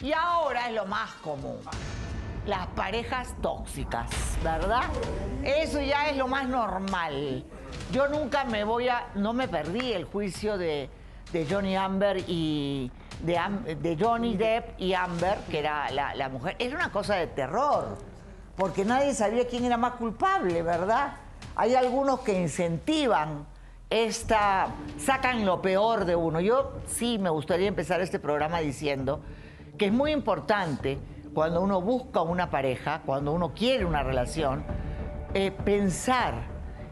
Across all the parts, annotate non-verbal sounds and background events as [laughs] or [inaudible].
Y ahora es lo más común. Las parejas tóxicas, ¿verdad? Eso ya es lo más normal. Yo nunca me voy a. No me perdí el juicio de, de Johnny Amber y. De, de Johnny Depp y Amber, que era la, la mujer. Era una cosa de terror. Porque nadie sabía quién era más culpable, ¿verdad? Hay algunos que incentivan esta. sacan lo peor de uno. Yo sí me gustaría empezar este programa diciendo que es muy importante cuando uno busca una pareja, cuando uno quiere una relación, eh, pensar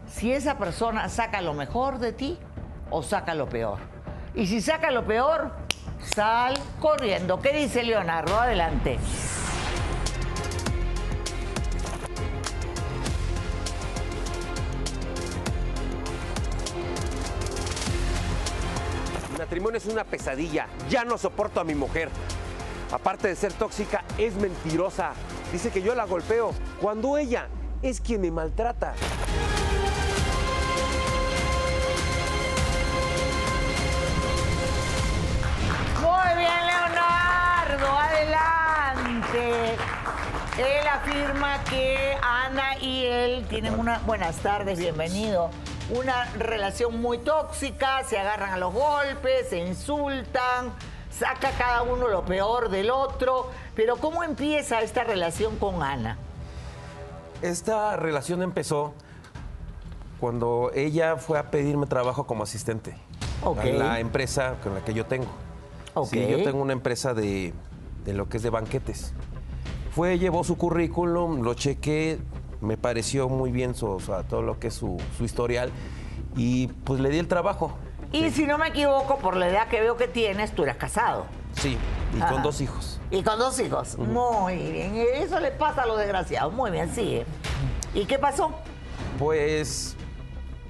si esa persona saca lo mejor de ti o saca lo peor. Y si saca lo peor, sal corriendo. ¿Qué dice Leonardo? Adelante. Matrimonio es una pesadilla. Ya no soporto a mi mujer. Aparte de ser tóxica, es mentirosa. Dice que yo la golpeo cuando ella es quien me maltrata. Muy bien, Leonardo, adelante. Él afirma que Ana y él tienen una. Buenas tardes, bienvenido. Una relación muy tóxica, se agarran a los golpes, se insultan, saca cada uno lo peor del otro. Pero, ¿cómo empieza esta relación con Ana? Esta relación empezó cuando ella fue a pedirme trabajo como asistente Ok. a la empresa con la que yo tengo. Ok. Sí, yo tengo una empresa de, de lo que es de banquetes. Fue, llevó su currículum, lo chequé, me pareció muy bien su, o sea, todo lo que es su, su historial y pues le di el trabajo. Y si no me equivoco, por la edad que veo que tienes, tú eras casado. Sí, y Ajá. con dos hijos. Y con dos hijos. Muy bien. Eso le pasa a los desgraciados. Muy bien, sigue. ¿Y qué pasó? Pues,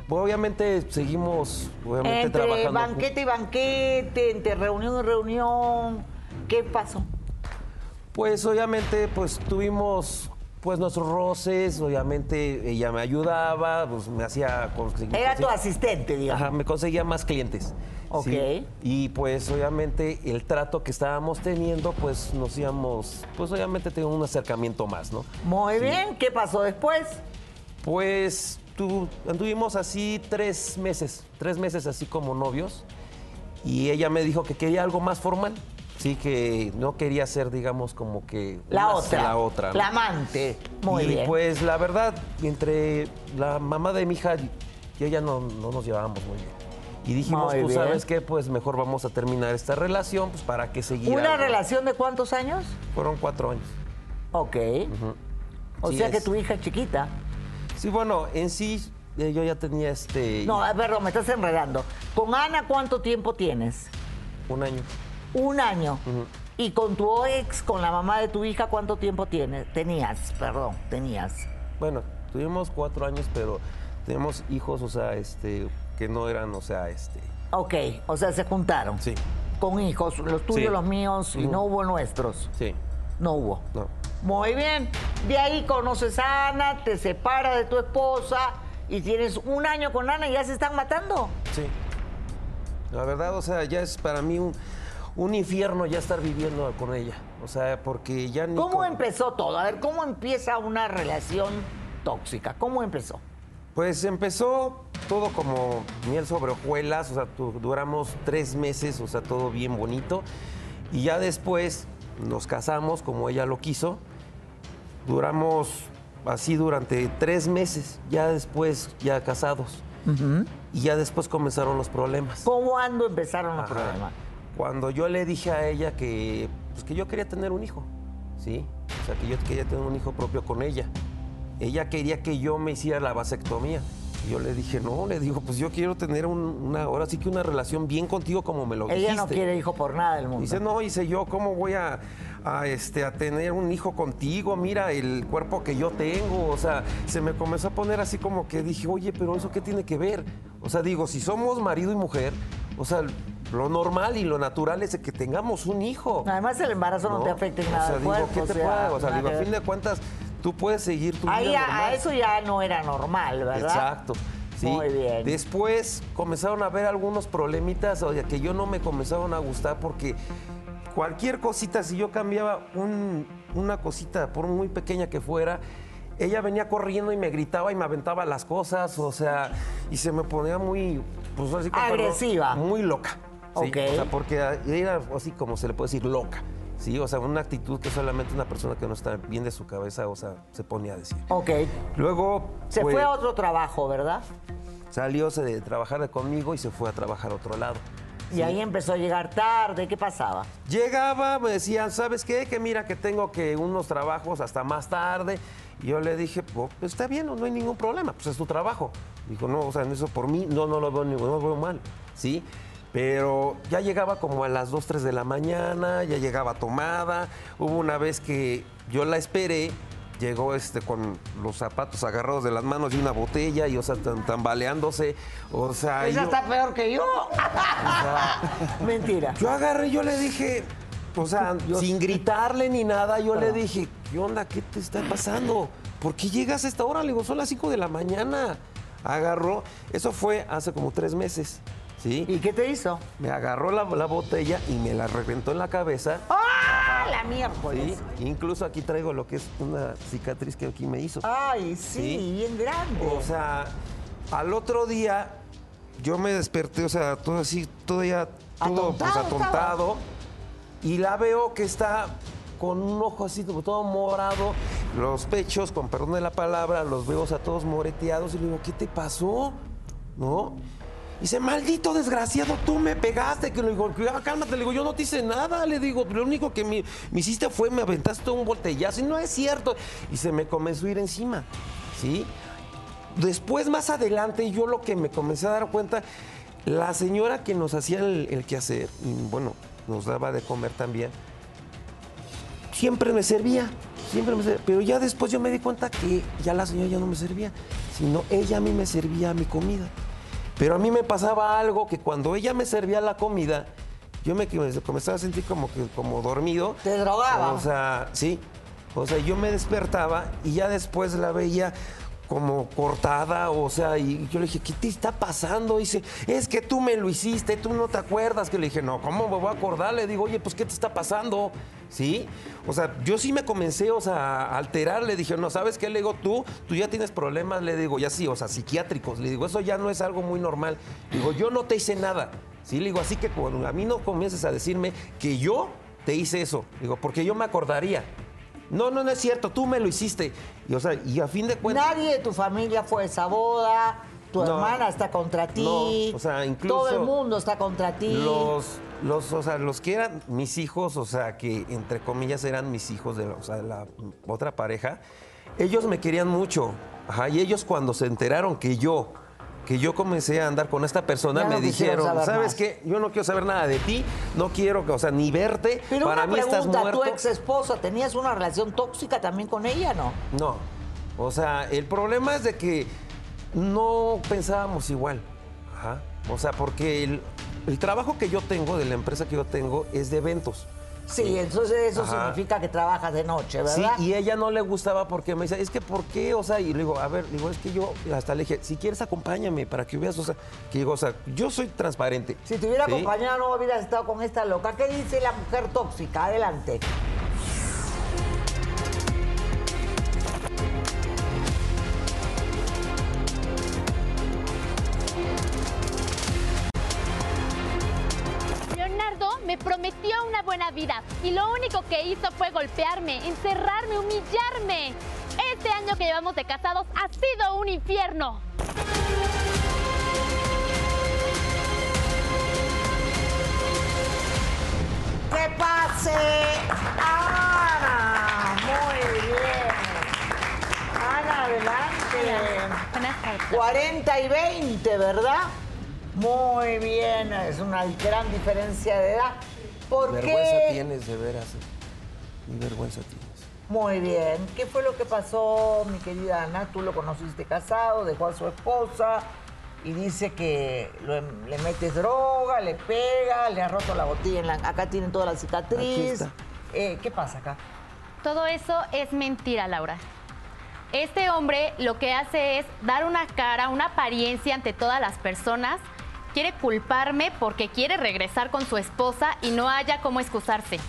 obviamente seguimos obviamente, Entre trabajando. banquete y banquete, entre reunión y reunión. ¿Qué pasó? Pues obviamente pues tuvimos pues nuestros roces, obviamente ella me ayudaba, pues me hacía conseguir... Era tu asistente, digamos. Ajá, me conseguía más clientes. Ok. ¿sí? Y pues obviamente el trato que estábamos teniendo, pues nos íbamos, pues obviamente teníamos un acercamiento más, ¿no? Muy bien. ¿Qué pasó después? Pues tu- anduvimos así tres meses, tres meses así como novios. Y ella me dijo que quería algo más formal. Sí, que no quería ser, digamos, como que... La otra. La otra. ¿no? La amante. Muy y bien. pues la verdad, entre la mamá de mi hija y ella no, no nos llevábamos muy bien. Y dijimos, Muy pues bien. sabes qué, pues mejor vamos a terminar esta relación, pues para que seguir. ¿Una algo?". relación de cuántos años? Fueron cuatro años. Ok. O Sí, sea que tu hija es chiquita. Sí, bueno, en sí eh, yo ya tenía este No, perdón, me estás enredando. ¿Con Ana cuánto tiempo tienes? un año. Un año. ¿Y con tu ex, con la mamá de tu hija, cuánto tiempo tienes? Tenías, perdón, tenías. Bueno, tuvimos cuatro años, pero tenemos hijos, o sea, este, que no eran, o sea, este. Ok, o sea, se juntaron. Sí. Con hijos, los tuyos, Sí. los míos, y no hubo nuestros. Sí. No hubo. No. Muy bien. De ahí conoces a Ana, te separas de tu esposa y tienes un año con Ana y ya se están matando. Sí. La verdad, o sea, ya es para mí un, un infierno ya estar viviendo con ella. O sea, porque ya ni. ¿Cómo con- empezó todo? A ver, ¿cómo empieza una relación tóxica? ¿Cómo empezó? Pues empezó todo como miel sobre hojuelas, o sea, duramos tres meses, o sea, todo bien bonito. Y ya después nos casamos como ella lo quiso. Duramos así durante tres meses, ya después ya casados. Y ya después comenzaron los problemas. ¿Cómo ando empezaron los Ajá. problemas? Cuando yo le dije a ella que, pues, que yo quería tener un hijo, ¿sí? O sea, que yo quería tener un hijo propio con ella. Ella quería que yo me hiciera la vasectomía. Y yo le dije, no, le digo, pues yo quiero tener un- una, ahora sí que una relación bien contigo como me lo Ella dijiste. no quiere hijo por nada del mundo. Dice, no, dice yo, ¿cómo voy a, a, este, a tener un hijo contigo? Mira el cuerpo que yo tengo. O sea, se me comenzó a poner así como que dije, oye, pero ¿eso qué tiene que ver? O sea, digo, si somos marido y mujer, o sea, lo normal y lo natural es que tengamos un hijo. Además, el embarazo no, te afecta en nada. O sea, digo, cuerpo, ¿qué te o sea, puede? O sea, digo, a que fin ver. de cuentas, tú puedes seguir tu Ahí vida ya- normal. eso ya no era normal, ¿verdad? Exacto. Sí. Muy bien. Después comenzaron a haber algunos problemitas o sea, que yo no me comenzaron a gustar porque cualquier cosita, si yo cambiaba un- una cosita, por muy pequeña que fuera, ella venía corriendo y me gritaba y me aventaba las cosas, o sea, y se me ponía muy, pues así como Agresiva. muy loca. ¿Sí? Ok. O sea, porque era así como se le puede decir loca. Sí, o sea, una actitud que solamente una persona que no está bien de su cabeza, o sea, se ponía a decir. Ok. Luego Se pues, fue a otro trabajo, ¿verdad? Salió se- de trabajar conmigo y se fue a trabajar a otro lado. Y ahí empezó a llegar tarde. ¿Qué pasaba? Llegaba, me decían, ¿sabes qué? Que mira que tengo que unos trabajos hasta más tarde. Y yo le dije, pues está bien, no, no hay ningún problema, pues es tu trabajo. Dijo, no, o sea, en eso por mí no, no lo veo, ni- no lo veo mal, ¿sí? Pero ya llegaba como a las 2, 3 de la mañana, ya llegaba tomada. Hubo una vez que yo la esperé, llegó este con los zapatos agarrados de las manos y una botella y, o sea, tan- tambaleándose. O sea, Ella yo- está peor que yo. [laughs] Mentira. yo agarré, yo le dije, o sea, [laughs] sin gritarle ni nada, yo le dije, ¿qué onda? ¿Qué te está pasando? ¿Por qué llegas a esta hora? Le digo, son las 5 de la mañana. Agarró, eso fue hace como tres meses, ¿sí? ¿Y qué te hizo? Me agarró la, la botella y me la reventó en la cabeza. ¡Ah, la miércoles! ¿sí? Incluso aquí traigo lo que es una cicatriz que aquí me hizo. Ay, sí, Sí. bien grande. O sea, al otro día yo me desperté, o sea, todo así, todo ya, todo pues, Atontado. Y la veo que está con un ojo así, como todo morado, los pechos, con perdón de la palabra, los veo, o sea, todos moreteados. Y le digo, ¿qué te pasó? ¿No? Dice, maldito desgraciado, tú me pegaste. Que le digo, "Ah, cálmate, le digo, yo no te hice nada. Le digo, lo único que me, hiciste fue me aventaste un botellazo. Y no es cierto. Y se me comenzó a ir encima. ¿Sí? Después, más adelante, yo lo que me comencé a dar cuenta, la señora que nos hacía el, el quehacer, bueno, nos daba de comer también, siempre me servía, siempre me servía. Pero ya después yo me di cuenta que ya la señora ya no me servía, sino ella a mí me servía mi comida. Pero a mí me pasaba algo que cuando ella me servía la comida, yo me me comenzaba a sentir como que como dormido. Te drogaba. O sea, sí. O sea, yo me despertaba y ya después la veía como cortada, o sea, y yo le dije, ¿qué te está pasando? dice, es que tú me lo hiciste, tú no te acuerdas. Que le dije, no, ¿cómo me voy a acordar? Le digo, oye, pues, ¿qué te está pasando? ¿Sí? O sea, yo sí me comencé, o a alterar. Le dije, no, ¿sabes qué? Le digo, tú, tú ya tienes problemas, le digo, ya sí, o sea, psiquiátricos. Le digo, eso ya no es algo muy normal. Le digo, yo no te hice nada. Sí, le digo, así que cuando a mí no comiences a decirme que yo te hice eso, digo, porque yo me acordaría. No, no, no es cierto, tú me lo hiciste. Y, o sea, y a fin de cuentas. Nadie de tu familia fue a esa boda. Tu No. hermana está contra ti. No, o sea, incluso Todo el mundo está contra ti. Los, los, o sea, los que eran mis hijos, o sea, que entre comillas eran mis hijos de la, o sea, de la otra pareja, ellos me querían mucho. Ajá, y ellos cuando se enteraron que yo, que yo comencé a andar con esta persona, Ya me dijeron, ¿sabes más". qué? Yo no quiero saber nada de ti, no quiero, que, o sea, ni verte. Pero Para una mí estás pregunta, muerto. tu ex esposa, ¿tenías una relación tóxica también con ella, no? No. O sea, el problema es de que no pensábamos igual. Ajá. O sea, porque el, el trabajo que yo tengo, de la empresa que yo tengo, es de eventos. Sí, entonces eso Ajá. significa que trabajas de noche, Sí, ¿verdad? y ella no le gustaba porque me decía, es que ¿por qué? O sea, y le digo, a ver, digo, es que yo hasta le dije, si quieres acompáñame para que veas, o sea, que digo, o sea, yo soy transparente. Si te hubiera ¿sí? acompañado no hubieras estado con esta loca. ¿Qué dice la mujer tóxica? Adelante. Buena vida y lo único que hizo fue golpearme, encerrarme, humillarme. Este año que llevamos de casados ha sido un infierno. ¡Que pase! ¡Ana! Muy bien. Ana, adelante. Buenas tardes. 40 y 20, ¿verdad? Muy bien, es una gran diferencia de edad. ¿Por vergüenza qué? tienes, de veras. Ni vergüenza tienes. Muy bien. ¿Qué fue lo que pasó, mi querida Ana? Tú lo conociste casado, dejó a su esposa y dice que lo em- le metes droga, le pega, le ha roto la botella. en la- acá tienen toda la cicatriz. está. Eh, ¿Qué pasa acá? Todo eso es mentira, Laura. Este hombre lo que hace es dar una cara, una apariencia ante todas las personas. Quiere culparme porque quiere regresar con su esposa y no haya cómo excusarse.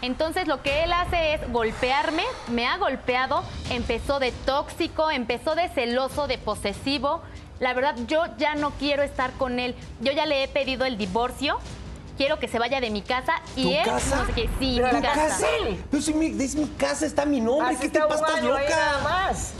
Entonces lo que él hace es golpearme, me ha golpeado, empezó de tóxico, empezó de celoso, de posesivo. La verdad, yo ya no quiero estar con él. Yo ya le he pedido el divorcio. Quiero que se vaya de mi casa y ¿Tu él casa? no sé qué. Sí, mi casa. Pero si mi- es mi casa, está mi nombre. Así ¿Qué te pasa? un ¿Estás año ahí nada loca? más.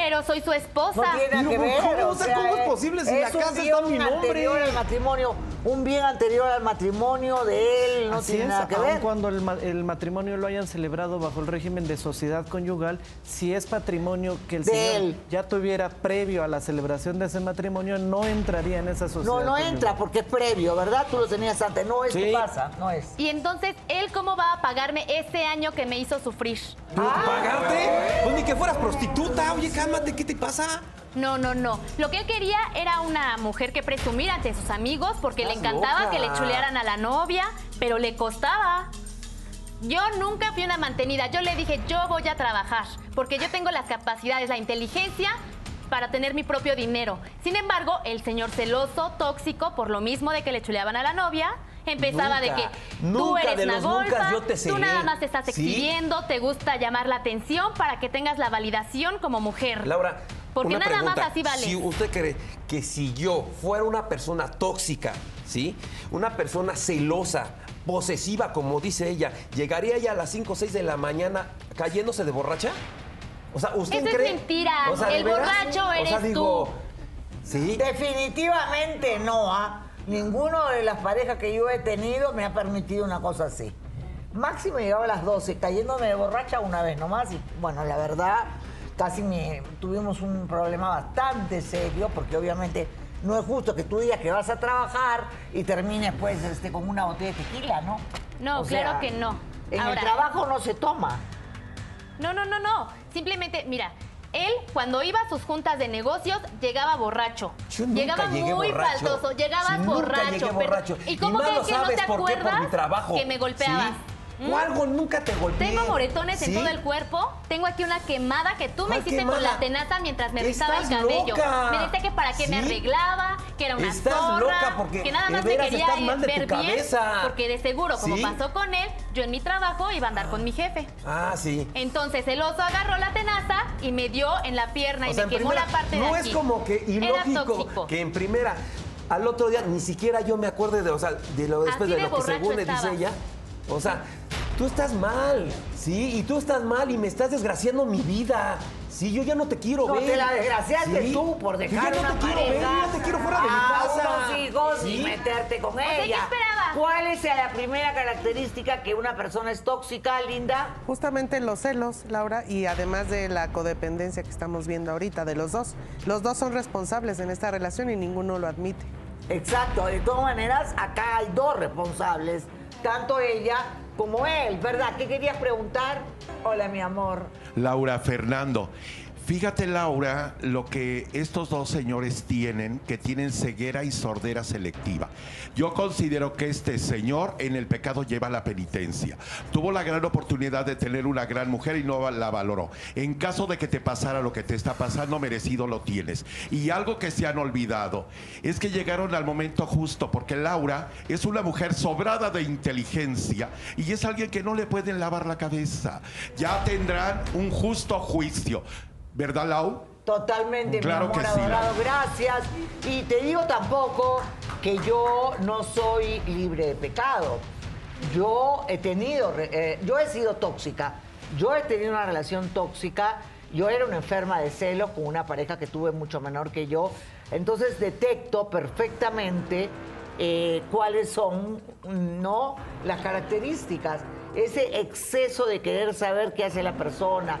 Pero soy su esposa. No tiene nada No, que ver. ¿cómo? O sea, ¿cómo es posible si en la es un casa está mi nombre? anterior al matrimonio, un bien anterior al matrimonio de él, no Así tiene es, nada que aun ver. cuando el, ma- el matrimonio lo hayan celebrado bajo el régimen de sociedad conyugal, si es patrimonio que el De señor él. ya tuviera previo a la celebración de ese matrimonio, no entraría en esa sociedad. No, no conyugal. entra porque es previo, ¿verdad? Tú lo tenías antes. No es Sí. tu casa, no es. Y entonces, ¿él cómo va a pagarme ese año que me hizo sufrir? ¿Pero pagarte? Pues ni que fueras prostituta. Oye, cálmate, ¿qué te pasa? No, no, no. Lo que él quería era una mujer que presumiera ante sus amigos porque le encantaba loca. que le chulearan a la novia, pero le costaba. Yo nunca fui una mantenida. Yo le dije, yo voy a trabajar porque yo tengo las capacidades, la inteligencia para tener mi propio dinero. Sin embargo, el señor celoso, tóxico, por lo mismo de que le chuleaban a la novia, empezaba de que tú nunca eres de una golfa, yo te tú nada más te estás ¿Sí? exhibiendo, te gusta llamar la atención para que tengas la validación como mujer. Laura, Porque una nada pregunta. más así vale. Si usted cree que si yo fuera una persona tóxica, ¿sí? Una persona celosa, posesiva, como dice ella, ¿llegaría ella a las 5 o 6 de la mañana cayéndose de borracha? O sea, ¿usted Eso es cree? mentira. O sea, ¿de El borracho O sea, eres digo, tú. ¿Sí? Definitivamente no, ¿ah? Ninguno de las parejas que yo he tenido me ha permitido una cosa así. Máximo llegaba a las 12, cayéndome de borracha una vez nomás. Y bueno, la verdad, casi me, tuvimos un problema bastante serio, porque obviamente no es justo que tú digas que vas a trabajar y termines pues este, con una botella de tequila, ¿no? No, claro que no. En Ahora- el trabajo no se toma. No, no, no, no. Simplemente, mira, él cuando iba a sus juntas de negocios llegaba borracho. Yo nunca llegaba llegué muy borracho. faltoso, Sí, nunca borracho. pero- borracho. ¿Y cómo crees que no te por qué, por mi acuerdas trabajo. que me golpeabas? ¿Sí? ¿Mm? ¿O algo nunca te golpeé? Tengo moretones en todo el cuerpo. Tengo aquí una quemada que tú me ¿Cuál hiciste con la tenaza mientras me rizaba el cabello. loca. Me dijiste que para qué me arreglaba, que era una Estás zorra, loca porque que nada de más me quería estás mal de ver tu bien, porque de seguro, como ¿Sí? pasó con él, yo en mi trabajo iba a andar con mi jefe. Ah, sí. Entonces el oso agarró la tenaza y me dio en la pierna O y sea, me quemó primera, la parte de no aquí. es como que ilógico que en primera al otro día ni siquiera yo me acuerde de, o sea, de lo después Así de de lo que según le dice ella. O sea, tú estás mal, ¿sí? Y tú estás mal y me estás desgraciando mi vida. Sí, yo ya no te quiero No, ver. te la desgraciaste ¿Sí? tú por dejar yo ya no una te quiero ver, yo te quiero fuera de mi a casa. unos hijos y meterte con sea, ¿qué ella. esperaba? ¿Cuál es la primera característica que una persona es tóxica, Linda? Justamente los celos, Laura, y además de la codependencia que estamos viendo ahorita de los dos. Los dos son responsables en esta relación y ninguno lo admite. Exacto, de todas maneras, acá hay dos responsables, tanto ella como él, ¿verdad? ¿Qué querías preguntar? Hola, mi amor. Laura Fernando. Fíjate, Laura, lo que estos dos señores tienen, que tienen ceguera y sordera selectiva. Yo considero que este señor en el pecado lleva la penitencia. Tuvo la gran oportunidad de tener una gran mujer y no la valoró. En caso de que te pasara lo que te está pasando, merecido lo tienes. Y algo que se han olvidado es que llegaron al momento justo, porque Laura es una mujer sobrada de inteligencia y es alguien que no le pueden lavar la cabeza. Ya tendrán un justo juicio. ¿Verdad, Lau? Totalmente, Claro mi amor que sí, adorado, gracias. Y te digo tampoco que yo no soy libre de pecado. Yo he tenido, eh, yo he sido tóxica. Yo he tenido una relación tóxica. Yo era una enferma de celos con una pareja que tuve mucho menor que yo. Entonces detecto perfectamente eh, cuáles son, no, las características. Ese exceso de querer saber qué hace la persona.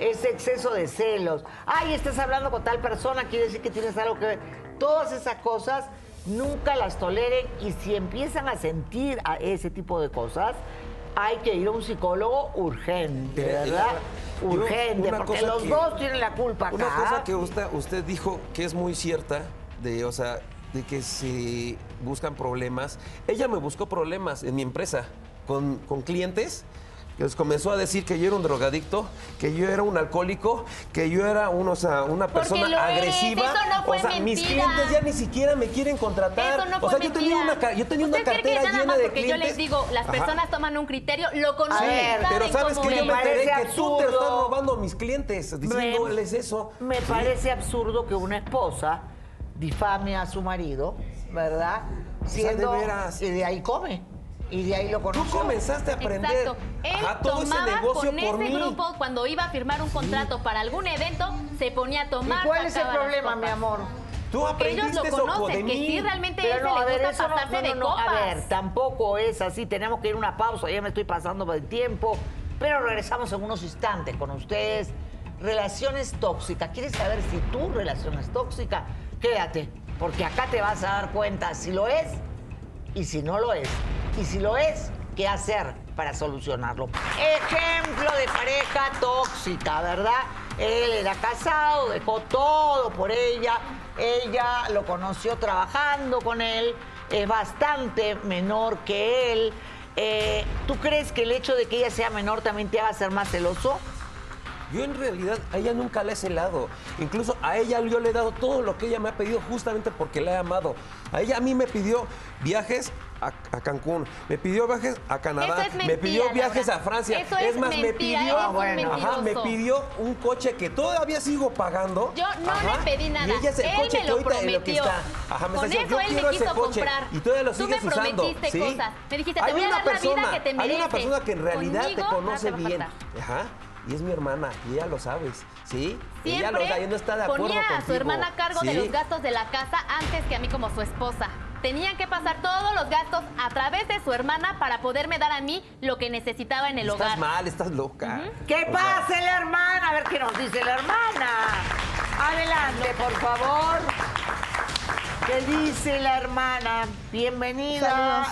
Ese exceso de celos. Ay, estás hablando con tal persona, quiere decir que tienes algo que ver. Todas esas cosas nunca las toleren y si empiezan a sentir a ese tipo de cosas, hay que ir a un psicólogo urgente, ¿verdad? yo- Urgente, porque los que- dos tienen la culpa acá. Una cosa que usted, usted dijo que es muy cierta, de, o sea, de que se buscan problemas. Ella me buscó problemas en mi empresa con, con clientes. Que Les comenzó a decir que yo era un drogadicto, que yo era un alcohólico, que yo era un, o sea, una persona lo eres, agresiva. eso no fue o sea, mis clientes ya ni siquiera me quieren contratar. Eso no o fue sea, yo tenía una, yo tenía una ¿Usted cree cartera que llena de porque clientes. yo les digo, las Ajá. personas toman un criterio, lo conocen, Pero sabes que yo me enteré parece que tú te estás robando a mis clientes, diciéndoles eso. Me Sí. parece absurdo que una esposa difame a su marido, ¿verdad? sea, de veras. Y de ahí come. Y de ahí lo Tú conoció. comenzaste a aprender Exacto. Él ajá, todo ese tomaba negocio con por ese mí. grupo cuando iba a firmar un contrato para algún evento, se ponía a ¿Y tomar. cuál es el problema, mi amor? Tú Porque ellos aprendiste lo eso de conocen, que mí. sí realmente a él Pero se no, a le ver, gusta eso no, pasarse no, no, de no, copas. a ver, tampoco es así, tenemos que ir a una pausa, ya me estoy pasando por el tiempo, pero regresamos en unos instantes con ustedes. Relaciones tóxicas, ¿quieres saber si tu relación es tóxica? Quédate, porque acá te vas a dar cuenta si lo es y si no lo es. Y si lo es, ¿qué hacer para solucionarlo? Ejemplo de pareja tóxica, ¿verdad? Él era casado, dejó todo por ella, ella lo conoció trabajando con él, es bastante menor que él. Eh, ¿Tú crees que el hecho de que ella sea menor también te haga ser más celoso? Yo en realidad a ella nunca la he celado. Incluso a ella yo le he dado todo lo que ella me ha pedido justamente porque la he amado. A ella a mí me pidió viajes a, a Cancún, me pidió viajes a Canadá, es me mentira, pidió viajes a Francia. Eso es más, me mentira, pidió, eres un ajá, me pidió un coche que todavía sigo pagando. Yo no Ajá, le pedí nada. Y ella es el él coche me que lo ahorita en lo que prometió. está. Ajá, me está Con diciendo, eso yo él quiero me ese quiso coche. comprar. Y todavía lo Tú sigues me usando. prometiste ¿sí? cosas. Me dijiste, te hay voy a dar la vida persona, que te Hay una mereces. persona que en realidad Conmigo te no te conoce bien. Ajá. Y es mi hermana, y ella lo sabes, ¿sí? ella lo Siempre sabe, no está de acuerdo ponía a su hermana a cargo de los gastos de la casa antes que a mí como su esposa. Tenían que pasar todos los gastos a través de su hermana para poderme dar a mí lo que necesitaba en el Estás hogar. mal, estás loca. ¿Qué O sea, pasa la hermana? A ver qué nos dice la hermana. Adelante, por favor. ¿Qué dice la hermana? Bienvenida.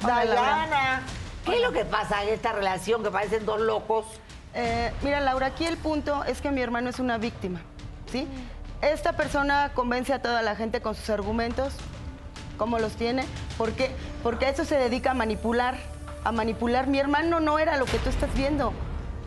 Saludos. Diana. ¿Qué es lo que pasa en esta relación que parecen dos locos? Eh, mira, Laura, aquí el punto es que mi hermano es una víctima, ¿sí? Esta persona convence a toda la gente con sus argumentos, cómo los tiene, ¿por qué? Porque a eso se dedica a manipular, a manipular. Mi hermano no era lo que tú estás viendo.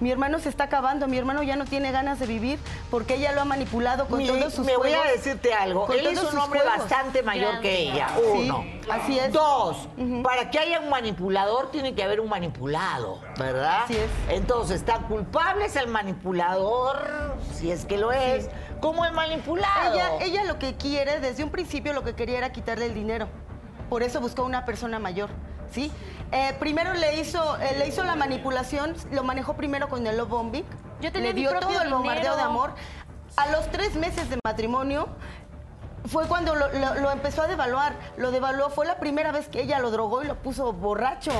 Mi hermano se está acabando, mi hermano ya no tiene ganas de vivir porque ella lo ha manipulado con Mi- todos sus me voy a decirte algo. Él es un hombre juegos. bastante mayor que ella. Sí, Uno. así es. Dos. Para que haya un manipulador, tiene que haber un manipulado, ¿verdad? Así es. Entonces, tan culpable es el manipulador, si es que lo es, como el manipulado. Ella, ella lo que quiere, desde un principio lo que quería era quitarle el dinero. Por eso buscó una persona mayor, ¿sí? Eh, primero le hizo, eh, le hizo la manipulación, lo manejó primero con el love bombing. Yo tenía le dio todo el bombardeo de amor. A los tres meses de matrimonio fue cuando lo, lo- lo empezó a devaluar. Lo devaluó, fue la primera vez que ella lo drogó y lo puso borracho.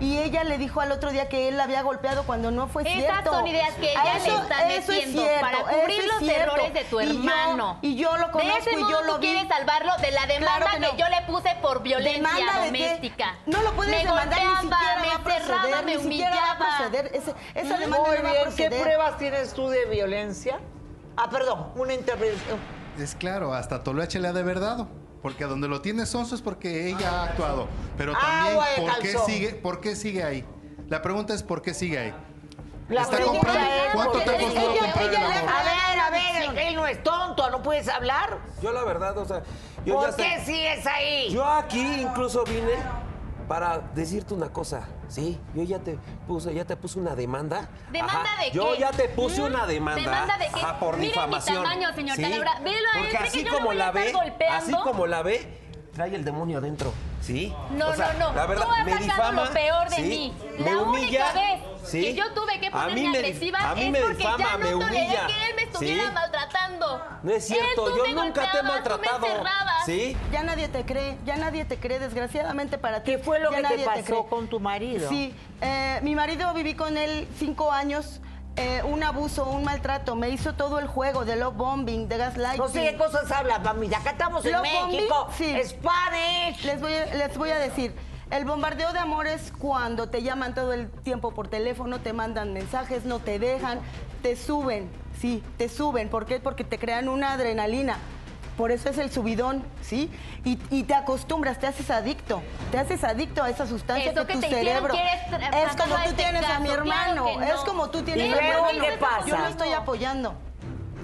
Y ella le dijo al otro día que él la había golpeado cuando no fue Esas cierto. son ideas que ella le está es metiendo cierto, para cubrir es los cierto. errores de tu Y yo- hermano. Y yo, lo conozco de ese y yo tú lo vi. quieres salvarlo de la demanda Claro que, yo le puse por violencia ¿Demanda de qué? doméstica. No lo puedes me demandar, ni siquiera me va a proceder, me ni siquiera va a humillaba. proceder. Ese- esa demanda Muy no va a bien, ¿qué proceder. pruebas tienes tú de violencia? Ah, perdón, una intervención. Es claro, hasta Toloache le ha de haber Porque donde lo tiene Sonso es porque ella ha actuado. Pero también, ¿por qué, sigue, ¿por qué sigue ahí? La pregunta es, ¿por qué sigue ahí? La Está comprando. es, ¿Cuánto te ha costado ella- comprar ella el le- amor? A ver, a ver, él no es tonto, no puedes hablar. Yo la verdad, o sea, yo ¿Por ya qué sé- sigues ahí? Yo aquí incluso vine para decirte una cosa, ¿sí? Yo ya te puse, ya te puse una demanda. ¿Demanda Ajá, de qué? Yo ya te puse ¿Mm? una demanda. ¿Demanda de qué? Ajá, por Miren mi difamación. tamaño, señorita ¿sí? Él, Porque ¿cree así como la ve, así como la ve, trae el demonio adentro, ¿sí? No, O sea, no, no. La verdad, Tú has me sacado difama, lo peor de ¿sí? mí. Me La humilla, única vez ¿sí? que yo tuve que ponerme me agresiva a mí es me porque difama, ya me no toleré humilla, que él me estuviera ¿sí? maltratando. No es cierto, Él, yo me nunca te he me maltratado. ¿Sí? Ya nadie te cree, ya nadie te cree, desgraciadamente para ti. ¿Qué fue lo ya que te pasó con tu marido? Sí, eh, mi marido viví con él cinco años. Eh, un abuso, un maltrato, me hizo todo el juego de love bombing, de gaslighting. No sé qué cosas hablas, mamita. Acá estamos en Love México. bombing, sí. Spanish. Les voy, a, les voy a decir, el bombardeo de amor es cuando te llaman todo el tiempo por teléfono, te mandan mensajes, no te dejan, te suben, sí, te suben. ¿Por qué? Porque te crean una adrenalina. Por eso es el subidón, ¿sí? Y, y te acostumbras, te haces adicto. Te haces adicto a esa sustancia Eso que, tu te cerebro. Es como tú tienes a mi claro hermano. no. Es como tú tienes ¿Y a mi hermano. qué pasa? Yo lo estoy apoyando.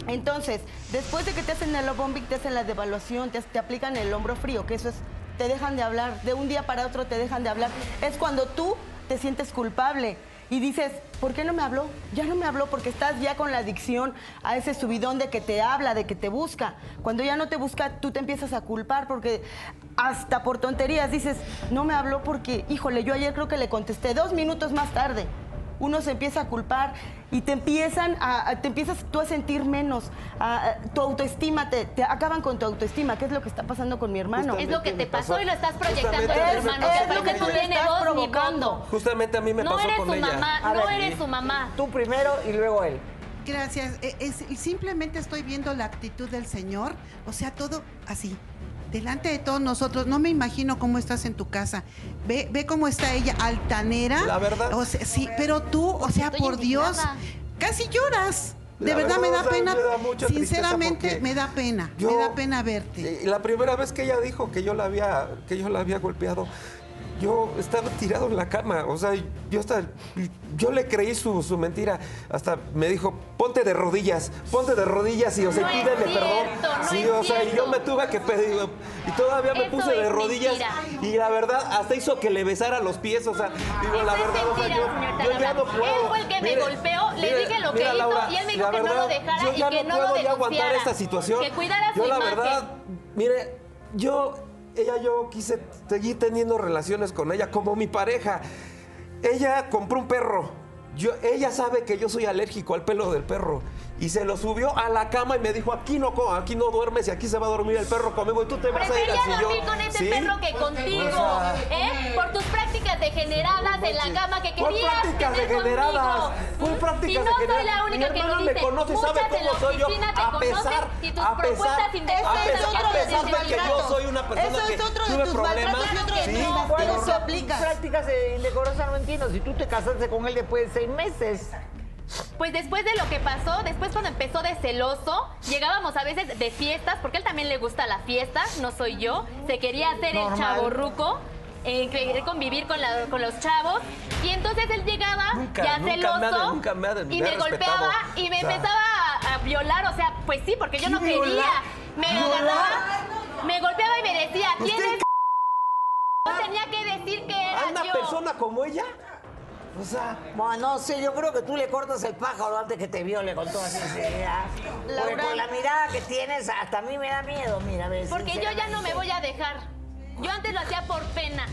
Entonces, después de que te hacen el bombing, te hacen la devaluación, te, te aplican el hombro frío, que eso es, te dejan de hablar, de un día para otro te dejan de hablar. Es cuando tú te sientes culpable y dices, ¿por qué no me habló? Ya no me habló porque estás ya con la adicción a ese subidón de que te habla, de que te busca. Cuando ya no te busca, tú te empiezas a culpar porque hasta por tonterías dices, no me habló porque, híjole, yo ayer creo que le contesté dos minutos más tarde uno se empieza a culpar y te empiezan a, a- te empiezas tú a sentir menos, a- a- tu autoestima, te, te acaban con tu autoestima, que es lo que está pasando con mi hermano. Es lo que te pasó y lo estás proyectando Justamente a tu a mí me hermano. pasó Que con porque no ella. tiene Estás voz ni provocando. Justamente a mí me No pasó eres con su ella. mamá, no ver, eres su mamá. Tú primero y luego él. Gracias. Eh, es- simplemente estoy viendo la actitud del Señor. O sea, todo así. Delante de todos nosotros. No me imagino cómo estás en tu casa. Ve, ve cómo está ella, altanera. La verdad. O sea, sí, pero tú, o sea, Estoy por Dios, casi lloras. De verdad, me da verdad, o sea, pena. me da mucha tristeza Sinceramente, me da pena. yo- me da pena verte. La primera vez que ella dijo que yo la había, que yo la había golpeado, yo estaba tirado en la cama. O sea, yo hasta, yo le creí su, su mentira. Hasta me dijo, ponte de rodillas, ponte de rodillas y, o sea, No es pídeme cierto, perdón. no sí, o sea, y yo me tuve que pedir. Y todavía me Eso puse de rodillas. mentira. Y la verdad, hasta hizo que le besara los pies. O sea, digo, Eso la verdad, o sea, mentira, yo, yo ya no Laura. puedo. Él fue el que me golpeó, le dije lo que hizo y él me dijo que no lo dejara yo y que no puedo lo aguantar esta situación. que cuidara yo su la imagen. verdad, mire, yo, ella, yo quise seguir teniendo relaciones con ella como mi pareja. Ella compró un perro. Yo, ella sabe que yo soy alérgico al pelo del perro. Y se lo subió a la cama y me dijo, aquí no, aquí no duermes y aquí se va a dormir el perro conmigo y tú te vas a ir al Prefería sillón. dormir con ese ¿Sí? perro que contigo, O sea, ¿eh? Por tus prácticas degeneradas en la cama que ¿Cuál querías prácticas tener degeneradas? conmigo. ¿Cuál prácticas y no soy la única que lo hermana me dice. conoce, sabe cómo soy yo. A pesar, y tus a pesar, a pesar, de que yo soy una persona Eso que es otro de tuve tus problemas. maltratos y otro de Sí, tus ¿Cuáles prácticas de indecorosas? No entiendo. Si tú te casaste con él después de seis meses. Pues después de lo que pasó, después cuando empezó de celoso, llegábamos a veces de fiestas, porque a él también le gusta la fiesta, no soy yo. Se quería hacer el Normal. chavo ruco. querer convivir con, la- con los chavos y entonces él llegaba Nunca, ya nunca celoso me ha de- nunca me ha de- y me golpeaba y me O sea, empezaba a, a violar, o sea, pues sí, porque yo ¿qué no quería. violar? Me agarraba, me golpeaba y me decía, ¿Usted ¿quién es? tenía que decir que era ¿Anda yo. persona como ella? O sea, Bueno, no sé, yo creo que tú le cortas el pájaro antes que te viole con toda sinceridad. Porque con la mirada que tienes, hasta a mí me da miedo, mira, ves. Porque yo ya no me voy a dejar. Yo antes lo hacía por pena.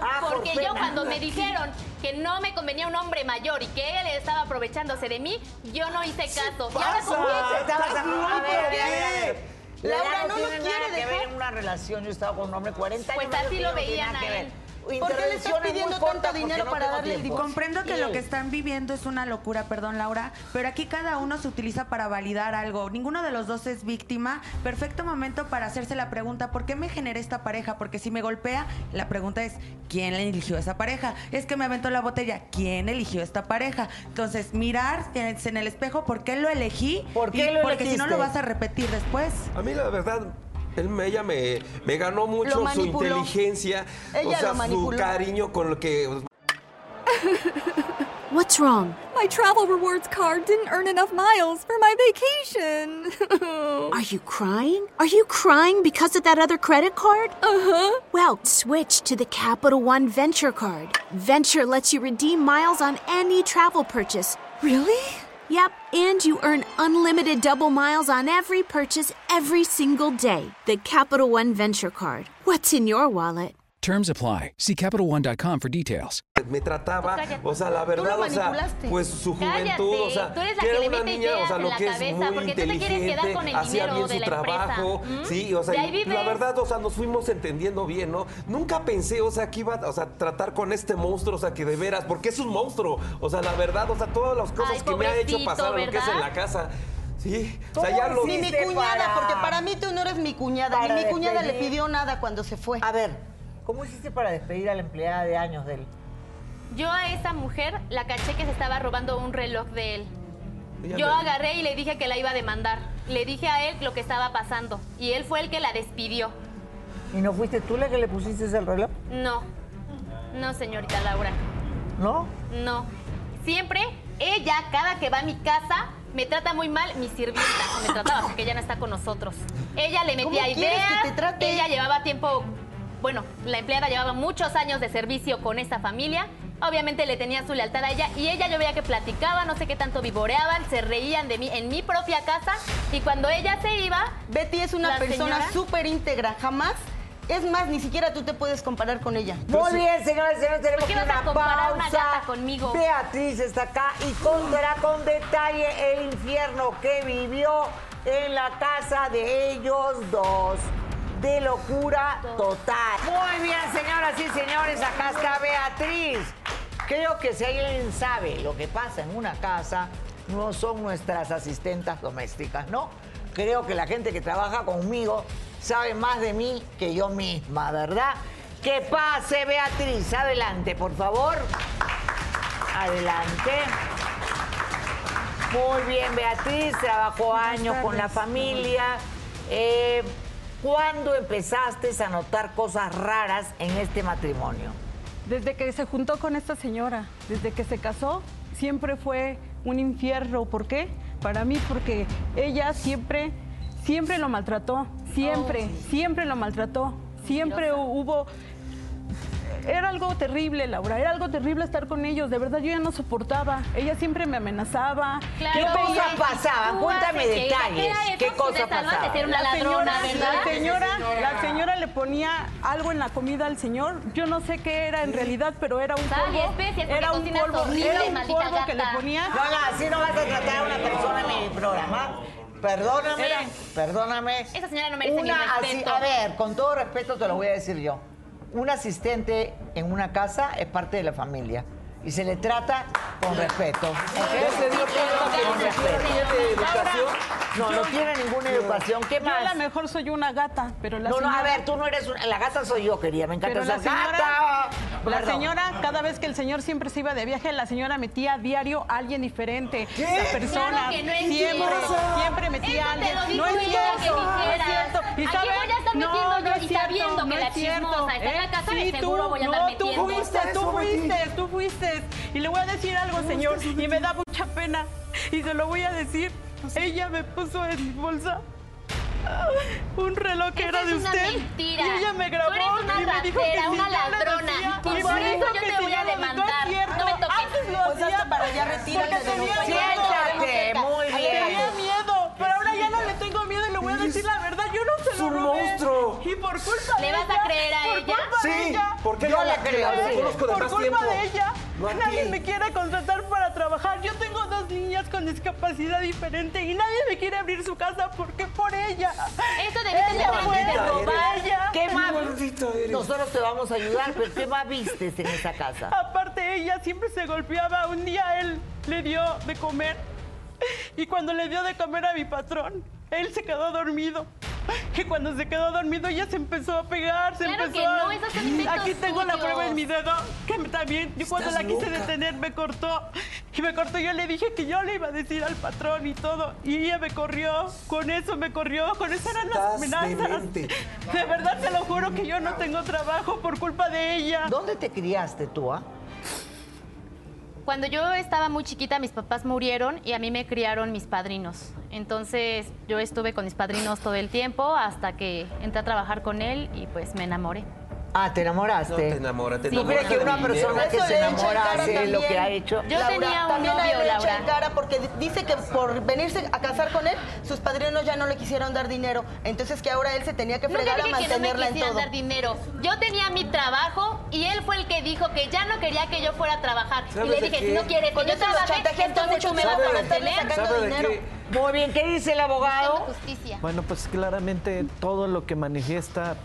Ah, por Porque yo cuando me [laughs] dijeron que no me convenía un hombre mayor y que él estaba aprovechándose de mí, yo no hice caso. Y ahora pasa? a- ¿Estás loco a ver, a ver, a ver. qué? Laura no, no lo nada quiere que ver dejar. en una relación. Yo he estado con un hombre 40 años. Pues así lo veían a ver. él. ¿Por qué Intervenciones muy cortas tanto dinero no para darle el? Comprendo que lo que están viviendo es una locura, perdón Laura, pero aquí cada uno se utiliza para validar algo. Ninguno de los dos es víctima. Perfecto momento para hacerse la pregunta, ¿por qué me generé esta pareja? Porque si me golpea, la pregunta es, ¿quién le eligió esa pareja? Es que me aventó la botella, ¿quién eligió esta pareja? Entonces, mirar en el espejo, ¿por qué lo elegí? ¿Por qué Y lo Porque si no lo vas a repetir después. A mí la verdad, él ella me, me ganó mucho su inteligencia, Ella o sea, su cariño con lo que [laughs] What's wrong? My travel rewards card didn't earn enough miles for my vacation. [laughs] Are you crying? Are you crying because of that other credit card? Uh huh. Well, switch to the Capital One Venture Card. Venture lets you redeem miles on any travel purchase. Really? Yep, and you earn unlimited double miles on every purchase every single day. The Capital One Venture Card. What's in your wallet? Terms apply. See CapitalOne.com for details. Me trataba, Cállate. o sea, la Tú lo verdad, o sea, pues su Cállate, juventud, o sea, tú eres la que que era le una niña, o sea, lo que es cabeza, muy quieres quedar inteligente, hacía bien su trabajo, ¿Mm? sí, o sea, y la verdad, o sea, nos fuimos entendiendo bien, ¿no? Nunca pensé, o sea, que iba, o sea, tratar con este monstruo, o sea, que de veras, porque es un monstruo, o sea, la verdad, o sea, todas las cosas Ay, que me ha hecho pasar lo que es en ¿verdad? la casa. Sí, o ¿Cómo sea, ya lo Ni mi cuñada, para- porque para mí tú no eres mi cuñada. para Ni mi cuñada le pidió nada cuando se fue. A ver, ¿cómo hiciste para despedir a la empleada de años de él? Yo a esa mujer la caché que se estaba robando un reloj de él. Yo agarré y le dije que la iba a demandar. Le dije a él lo que estaba pasando y él fue el que la despidió. ¿Y no fuiste tú la que le pusiste el reloj? No, no, señorita Laura, ¿No? no. Siempre ella, cada que va a mi casa, me trata muy mal mi sirvienta. Me trataba porque ella no está con nosotros. Ella le metía ¿Cómo ideas. que te trate? Ella llevaba tiempo, bueno, la empleada llevaba muchos años de servicio con esta familia. Obviamente le tenía su lealtad a ella y ella yo veía que platicaba, no sé qué tanto vivoreaban, se reían de mí en mi propia casa y cuando ella se iba, Betty es una persona señora- súper íntegra. Jamás, es más, ni siquiera tú te puedes comparar con ella. Muy bien, señores y señores, tenemos ¿Por qué que vas a una comparar una pausa. gata conmigo? Beatriz está acá y contará con detalle el infierno que vivió en la casa de ellos dos. De locura total. Muy bien, señoras y señores, acá está Beatriz. Creo que si alguien sabe lo que pasa en una casa, no son nuestras asistentas domésticas, ¿no? Creo que la gente que trabaja conmigo sabe más de mí que yo misma, ¿verdad? Que pase, Beatriz. Adelante, por favor. Adelante. Muy bien, Beatriz. Trabajó años con la familia. Eh, ¿Cuándo empezaste a notar cosas raras en este matrimonio? Desde que se juntó con esta señora, desde que se casó, siempre fue un infierno. ¿Por qué? Para mí, porque ella siempre, siempre lo maltrató. Siempre, siempre lo maltrató. Siempre hubo. Era algo terrible, Laura. Era algo terrible estar con ellos. De verdad, yo ya no soportaba. Ella siempre me amenazaba. ¿Qué veía- pasaban? Cuéntame detalles. ¿Qué pasaban? ser una la ladrona, señora, la señora, la señora le ponía algo en la comida al señor. Yo no sé qué era en realidad, pero era un polvo. Era un polvo, horrible, era un polvo que le ponía. No, no, así no vas a tratar a una persona en mi programa. Perdóname, perdóname. Esa señora no merece mi Una respeto. a ver, con todo respeto te lo voy a decir yo. Un asistente en una casa es parte de la familia y se le trata con respeto. No, no tiene ninguna educación. ¿Qué Yo a más? lo mejor soy una gata, pero la No, no, señora... a ver, tú no eres una... La gata soy yo, querida. Me encanta Pero la esa señora, gata. la Perdón. señora, cada vez que el señor siempre se iba de viaje, la señora metía a diario a alguien diferente. ¿Qué? La persona Claro que no es siempre, siempre metía a alguien. no es cierto, que no es cierto. ¿Y Aquí metiendo no yo es y cierto, sabiendo que no la es cierto. chismosa está en la ¿Eh? casa, de Sí, seguro tú, voy a andar no, metiendo. tú fuiste, tú fuiste, tú fuiste. Y le voy a decir algo, señor, y me da mucha pena. Y se lo voy a decir. Ella me puso en mi bolsa [laughs] un reloj que era es de una usted. mentira. Y ella me grabó Tú eres una y me dijo que ratera, si una ladrona. decía- Y por me eso yo que te si voy a demandar. No es cierto. No me toques. Antes lo Pues hacía para allá, retírate de miedo. Siéntate, muy bien. Tenía miedo, pero ahora ya no le tengo miedo y le voy a decir la verdad. Yo no se Es lo un robé. monstruo. Y por culpa ¿Le de vas a ella, creer a por ella? culpa de Sí, ella, porque Yo ella la la creo, conozco de por más culpa tiempo. de ella, No nadie me quiere contratar para trabajar. Yo tengo dos niñas con discapacidad diferente y nadie me quiere abrir su casa porque por ella. Eso debiste Ella de fue antes de Maldita robar. ella. ¿Qué más? Maldita eres. Nosotros te vamos a ayudar, pero ¿qué más vistes en esa casa? Aparte ella siempre se golpeaba. Un día él le dio de comer y cuando le dio de comer a mi patrón, él se quedó dormido. Y cuando se quedó dormido ella se empezó a pegar, se Claro empezó que a... no, esos son Aquí tengo la prueba en mi dedo, que me- también, yo cuando la quise loca. detener me cortó. Y me cortó, yo le dije que yo le iba a decir al patrón y todo. Y ella me corrió, con eso me corrió, con eso eran las amenazas. demente. De verdad te lo juro que yo no tengo trabajo por culpa de ella. ¿Dónde te criaste tú, ah? Cuando yo estaba muy chiquita, mis papás murieron y a mí me criaron mis padrinos. Entonces yo estuve con mis padrinos todo el tiempo hasta que entré a trabajar con él y pues me enamoré. Ah, ¿te enamoraste? No, te enamoras, te ¿Tú crees enamoras que una dinero. persona que se enamora hace lo también. que ha hecho? Yo tenía un también novio, le echa Laura. en cara porque dice que por venirse a casar con él, sus padrinos ya no le quisieron dar dinero. Entonces que ahora él se tenía que Nunca fregar a dije que no me mantenerla quisieran dar dinero. Yo tenía mi trabajo y él fue el que dijo que ya no quería que yo fuera a trabajar. Y ¿Sabes le dije, si no quieres que Con yo trabaje, entonces tú me vas a mantener. sacando dinero. Muy bien, ¿qué dice el abogado? justicia. Bueno, pues claramente todo lo que manifiesta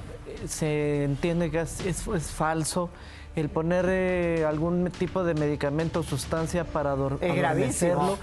se entiende que es, es- es falso. El poner eh, algún tipo de medicamento o sustancia para adormecerlo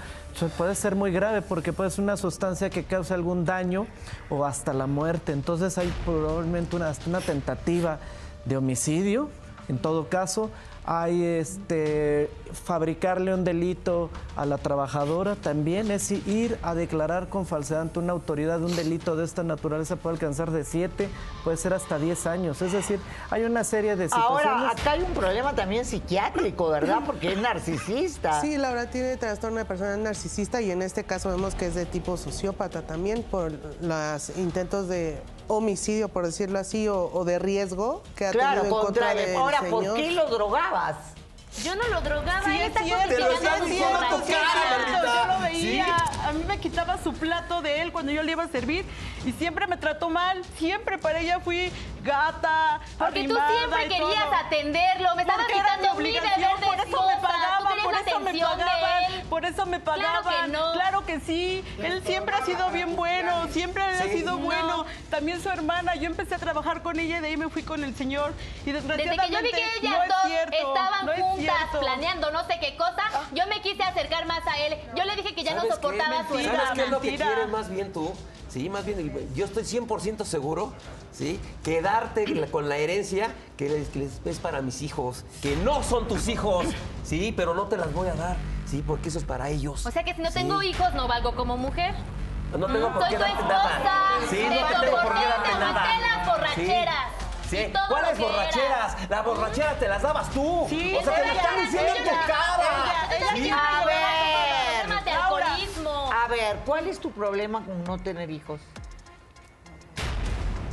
puede ser muy grave porque puede ser una sustancia que causa algún daño o hasta la muerte. Entonces hay probablemente una, hasta una tentativa de homicidio. En todo caso, hay este fabricarle un delito a la trabajadora también es ir a declarar con falsedad ante una autoridad un delito de esta naturaleza puede alcanzar de 7, puede ser hasta 10 años. Es decir, hay una serie de situaciones. Ahora, acá hay un problema también psiquiátrico, ¿verdad? Porque es narcisista. Sí, Laura tiene trastorno de personalidad narcisista y en este caso vemos que es de tipo sociópata también por los intentos de homicidio, por decirlo así, o, o de riesgo que ha Claro, tenido en contra contra del Ahora, ¿por señor. qué lo drogabas? Yo no lo drogaba, Sí, él sí, sí, es cierto, Yo lo veía, a mí me quitaba su plato de él cuando yo le iba a servir y siempre me trató mal, siempre para ella fui gata, Porque tú siempre y querías todo. atenderlo, me mi quitando mi obligación, deber de por eso me pagaban, por eso me pagaban, por eso me Claro que pagaban. no. Claro que sí, él siempre ha sido bien bueno, siempre ha Sí. sido No. bueno. También su hermana, yo empecé a trabajar con ella y de ahí me fui con el señor y Desde que yo vi desgraciadamente que no ellas es dos cierto, estaban no es juntas planeando no sé qué cosa, yo me quise acercar más a él. Yo le dije que ya no soportaba su ¿Sabes hermana. qué es lo que quieres más bien tú? Sí, más bien, yo estoy 100% seguro, ¿sí? Quedarte con la herencia que les, que les es para mis hijos, que no son tus hijos, ¿sí? Pero no te las voy a dar, ¿sí? Porque eso es para ellos. O sea que si no Sí. tengo hijos no valgo como mujer. No tengo por qué darte esposa. nada. Sí, te no te tengo por qué darte te nada. aguanté las borracheras. Sí. ¿Cuáles borracheras? era. Las borracheras te las dabas tú. Sí, o sea, te lo están diciendo en tu cara. ella, ella A ver, problemas de Laura, alcoholismo. A ver, ¿cuál es tu problema con no tener hijos?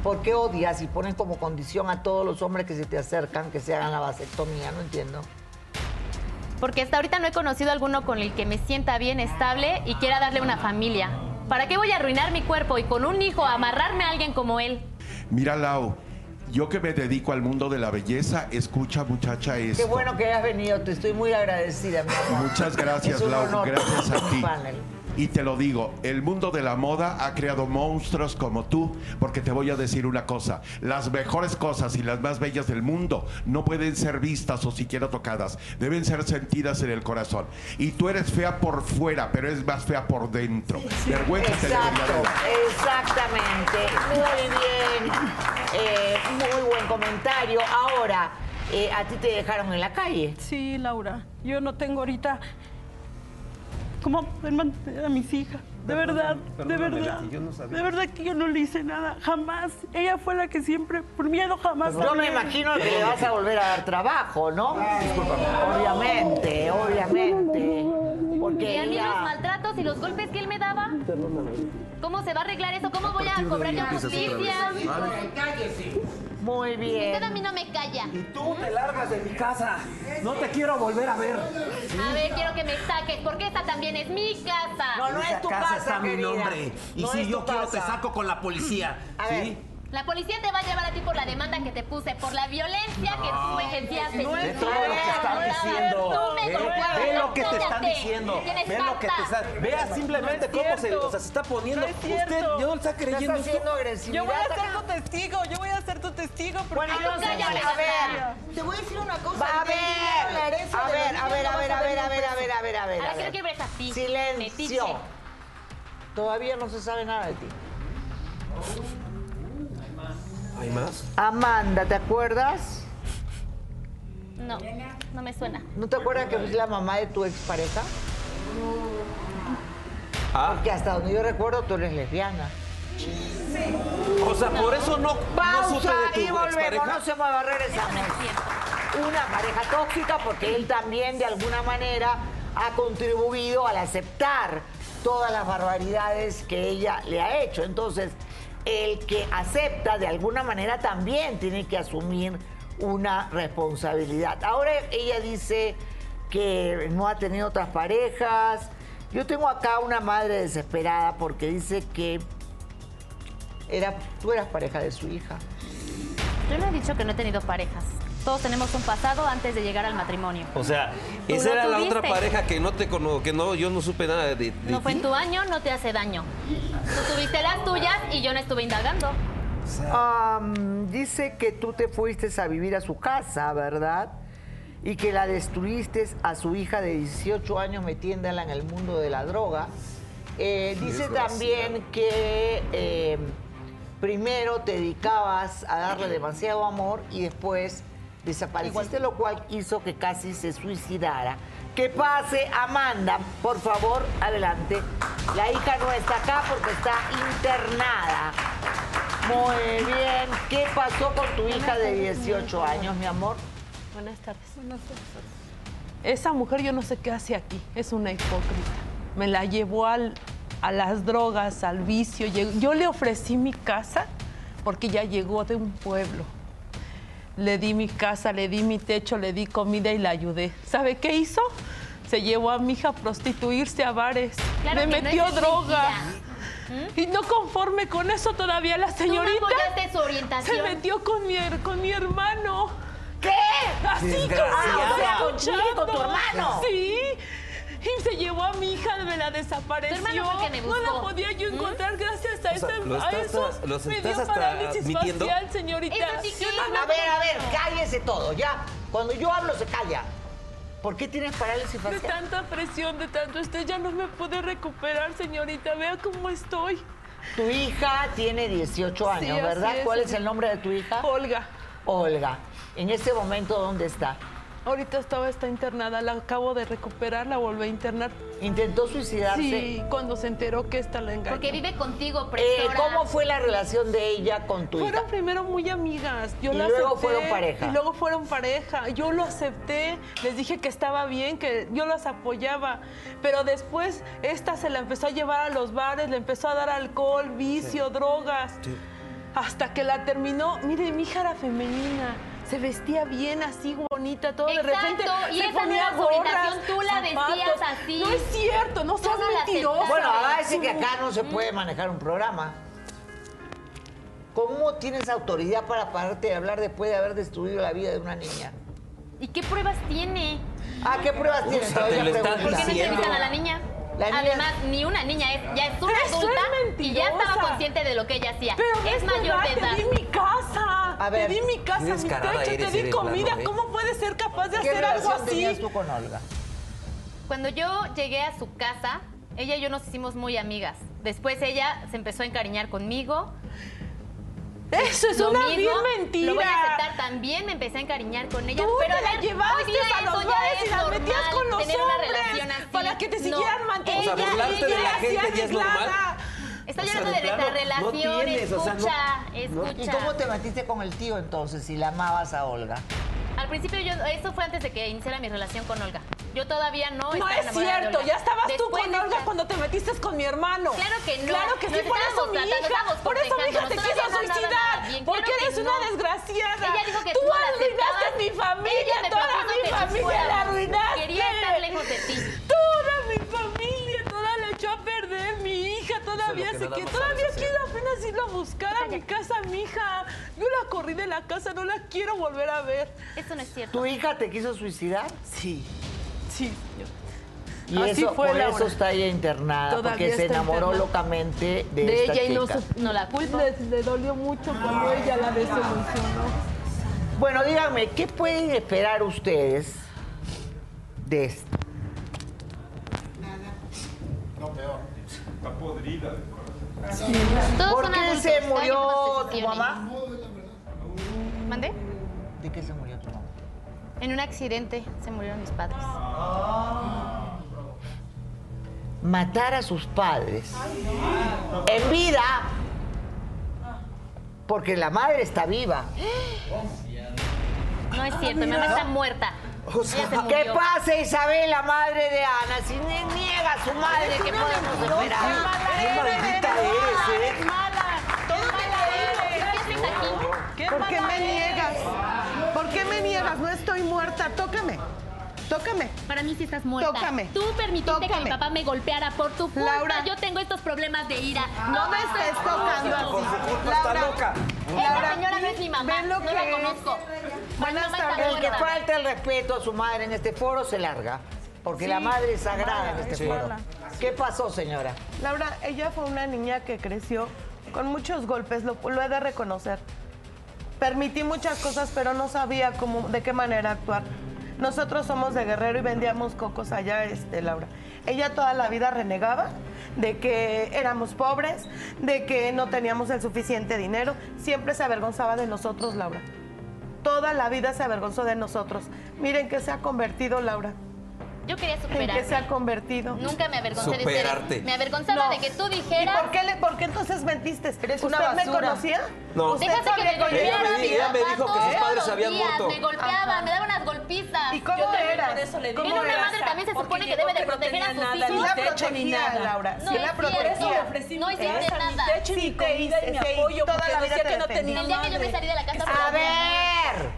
¿Por qué odias y pones como condición a todos los hombres que se te acercan que se hagan la vasectomía? No entiendo. Porque hasta ahorita no he conocido a alguno con el que me sienta bien, estable y quiera darle una familia. ¿Para qué voy a arruinar mi cuerpo y con un hijo amarrarme a alguien como él? Mira, Lau, yo que me dedico al mundo de la belleza, escucha, muchacha, esto. Qué bueno que hayas venido, te estoy muy agradecida, mi amor. Muchas gracias, Es un Lau, honor gracias a ti. panel. Y te lo digo, el mundo de la moda ha creado monstruos como tú, porque te voy a decir una cosa, las mejores cosas y las más bellas del mundo no pueden ser vistas o siquiera tocadas, deben ser sentidas en el corazón. Y tú eres fea por fuera, pero eres más fea por dentro. Vergüenza te debería de Exacto, dar. exactamente. Muy bien. Eh, muy buen comentario. Ahora, eh, ¿a ti te dejaron en la calle? Sí, Laura, yo no tengo ahorita cómo poder mantener a mis hijas. De verdad, de verdad. Leti, yo no sabía. De verdad que yo no le hice nada, jamás. Ella fue la que siempre, por miedo jamás. Yo me imagino que le vas a volver a dar trabajo, ¿no? Obviamente, obviamente. ¿Y Porque a mí los maltratos y los golpes que él me daba? ¿Cómo se va a arreglar eso? ¿Cómo voy a cobrar yo justicia? Muy bien. Usted a mí no me calla. Tú te largas de mi casa. No te quiero volver a ver. A ver, quiero que me saques, porque esta también es mi casa. No, no es tu casa casa, está mi nombre. Y No si yo quiero, casa. te saco con la policía. [clears throat] A. La policía te va a llevar a ti por la demanda que te puse, por la violencia que tú ejerciaste. no es todo lo que están diciendo. Ve, lo que te están diciendo. Ve lo que te falta. está. Vea simplemente No es cómo se, o sea, se está poniendo. No es Usted yo no está creyendo Estás esto. Yo voy a ser tu testigo, yo voy testigo. porque Bueno, yo sé a ver. Te voy a decir una cosa. Va, a ver, a ver, a ver, a ver, a ver, a ver, a ver, a ver, a ver. Ahora ver. que veas a ti. Silencio. Todavía no se sabe nada de ti. ¿Hay más? Amanda, ¿te acuerdas? No, no me suena. ¿No te acuerdas que es la mamá de tu expareja? Ah, Que hasta donde yo recuerdo tú eres lesbiana. O sea, por eso no, no Pausa supe de y tu volvemos, expareja. no se mueva, regresamos. una pareja tóxica porque él también de alguna manera ha contribuido al aceptar todas las barbaridades que ella le ha hecho. Entonces, el que acepta de alguna manera también tiene que asumir una responsabilidad. Ahora ella dice que no ha tenido otras parejas. Yo tengo acá una madre desesperada porque dice que era, tú eras pareja de su hija. Yo no he dicho que no he tenido parejas. Todos tenemos un pasado antes de llegar al matrimonio. O sea, esa era la otra pareja que no te cono que no, yo no supe nada de, de No fue en tu año, no te hace daño. Tú tuviste las tuyas y yo no estuve indagando. Dice que tú te fuiste a vivir a su casa, ¿verdad? Y que la destruiste a su hija de 18 años metiéndola en el mundo de la droga. Eh, dice también que eh, primero te dedicabas a darle demasiado amor y después desapareciste, lo cual hizo que casi se suicidara. Que pase Amanda, por favor, adelante. La hija no está acá porque está internada. Muy bien. ¿Qué pasó con tu hija de 18 años, mi amor? Buenas tardes. Esa mujer yo no sé qué hace aquí, es una hipócrita. Me la llevó al- a las drogas, al vicio. Yo le ofrecí mi casa porque ya llegó de un pueblo. Le di mi casa, le di mi techo, le di comida y la ayudé. ¿Sabe qué hizo? Se llevó a mi hija a prostituirse a bares. Claro Me no, metió es droga. Y no conforme con eso todavía la señorita su se metió con mi, con mi hermano. ¿Qué? Así y con tu hermano. Sí. [laughs] Y se llevó a mi hija, me la desapareció. Me No la podía yo encontrar gracias a, O sea, ese- lo a estás- esos. los me dio parálisis facial, señorita. Sí que no. A ver, a ver, cállese todo, ya. Cuando yo hablo se calla. ¿Por qué tienes parálisis De facial? tanta presión, de tanto usted ya no me puede recuperar, señorita. Vea cómo estoy. Tu hija tiene 18 años, Sí, ¿verdad? es. ¿Cuál es el nombre de tu hija? Olga. Olga. En este momento, ¿dónde está? Ahorita estaba, está internada, la acabo de recuperar, la volví a internar. ¿Intentó suicidarse? Sí, cuando se enteró que esta la engañó. Porque vive contigo, Eh, presora. ¿Cómo fue la relación de ella con tu Fueron hija? primero muy amigas. Yo Y la luego acepté, fueron pareja. Y luego fueron pareja. Yo lo acepté. Les dije que estaba bien, que yo las apoyaba. Pero después esta se la empezó a llevar a los bares, le empezó a dar alcohol, vicio, drogas. Hasta que la terminó. Mire, mi hija era femenina. Se vestía bien, así bonita, todo de repente. y se ponía gorras, tú la vestías zapatos. así. No es cierto, no seas no la mentirosa. Bueno, agárrese que acá no se puede manejar un programa. ¿Cómo tienes autoridad para pararte de hablar después de haber destruido la vida de una niña? ¿Y qué pruebas tiene? Ah, ¿qué pruebas O tienes? sea, te lo están ¿Por qué no entrevistan a la niña? La niña- Además, ni una niña es, ya es una Eso es adulta y ya estaba consciente de lo que ella hacía. Pero es mayor de edad. Te di mi casa. A ver, te di mi casa, mi techo, te di comida. ¿eh? ¿Cómo puedes ser capaz de ¿Qué hacer algo así? tenías tú con Olga? Cuando yo llegué a su casa, ella y yo nos hicimos muy amigas. Después ella se empezó a encariñar conmigo. Eso es Lo una mismo, vil mentira. Lo voy a aceptar también, me empecé a encariñar con ella. Tú pero te la llevaste a los bares es y la metías con los tener una hombres relación así. para que te No, siguieran manteniendo. O sea, burlarte de la gente ya es normal. Está O sea, hablando de de nuestra plano, no relación, tienes, o sea, no- escucha, ¿Y escucha. cómo te metiste con el tío entonces si la amabas a Olga? Al principio yo, eso fue antes de que iniciara mi relación con Olga. Yo todavía no No estaba es cierto, Olga. ya estabas tú con Olga estar- cuando te metiste con mi hermano. Claro que no. Claro que sí, por eso mi hija, por eso mi hija te quiso suicidar, porque eres una desgraciada. Ella dijo que tú arruinaste mi familia, toda mi familia la arruinaste. Quería estar lejos de ti. Toda mi familia, toda la echó a perder, mi hija todavía se nada que más todavía quiero apenas irla a buscar a mi casa, mi hija. Yo la corrí de la casa, no la quiero volver a ver. Eso no es cierto. ¿Tu hija te quiso suicidar? Sí, sí, señor. Y Así eso, fue, por eso está ella internada, Todavía porque se enamoró internada. locamente de, de esta ella y no, su- no la culpa. Le, le dolió mucho cuando ella la desilusionó. Bueno, díganme, ¿qué pueden esperar ustedes de esto? No, peor. Está podrida de corazón. ¿Por qué se murió tu mamá? ¿Mandé? ¿De qué se murió? En un accidente se murieron mis padres. Matar a sus padres en vida, porque la madre está viva. No es cierto, mi mamá está muerta. O sea, Ella se ¿Qué murió. pasa, Isabel, la madre de Ana? Si niega a su madre, ¿qué podemos esperar? Qué maldita eres, ¿eh? ¿Por qué me niegas? ¿Por qué me niegas? No estoy muerta. Tócame. Tócame. Para mí sí estás muerta. Tócame. Tú permitiste que mi papá me golpeara por tu culpa. Laura. Yo tengo estos problemas de ira. No me estés tocando así. Por su culpa está Laura, loca. Esa Laura, señora no es mi mamá. ven lo no que la es. conozco. Buenas Mi mamá está tardes. El que falta el respeto a su madre en este foro se larga. Porque Sí. la madre es sagrada en este sí. foro. ¿Qué pasó, señora? Laura, ella fue una niña que creció con muchos golpes, lo, lo he de reconocer. Permití muchas cosas, pero no sabía cómo, de qué manera actuar. Nosotros somos de Guerrero y vendíamos cocos allá, este, Laura. Ella toda la vida renegaba de que éramos pobres, de que no teníamos el suficiente dinero. Siempre se avergonzaba de nosotros, Laura. Toda la vida se avergonzó de nosotros. Miren que se ha convertido, Laura. Yo quería ¿En superarme. qué se ha convertido? Nunca me avergoncé de Superarte. ser. Me avergonzaba No. de que tú ¿Y dijeras. por qué, le- por qué entonces mentiste? Eres ¿Usted una me basura. conocía? No. ¿Usted Dejaste que me golpeara Ella me ella me dijo que sus padres habían días, muerto. Me golpeaba, Ajá. me daba unas golpizas. ¿Y cómo digo. ¿Cómo Una eras? madre también se Porque supone que debe de proteger a sus nada, Sí ni la hijos. ni protegía. Laura. No la cierto. Por eso le protegía. ofrecí No hiciste nada. mi techo y mi te comida y hice, mi apoyo toda la vida que no tenía El día que yo me salí de la casa. A ver.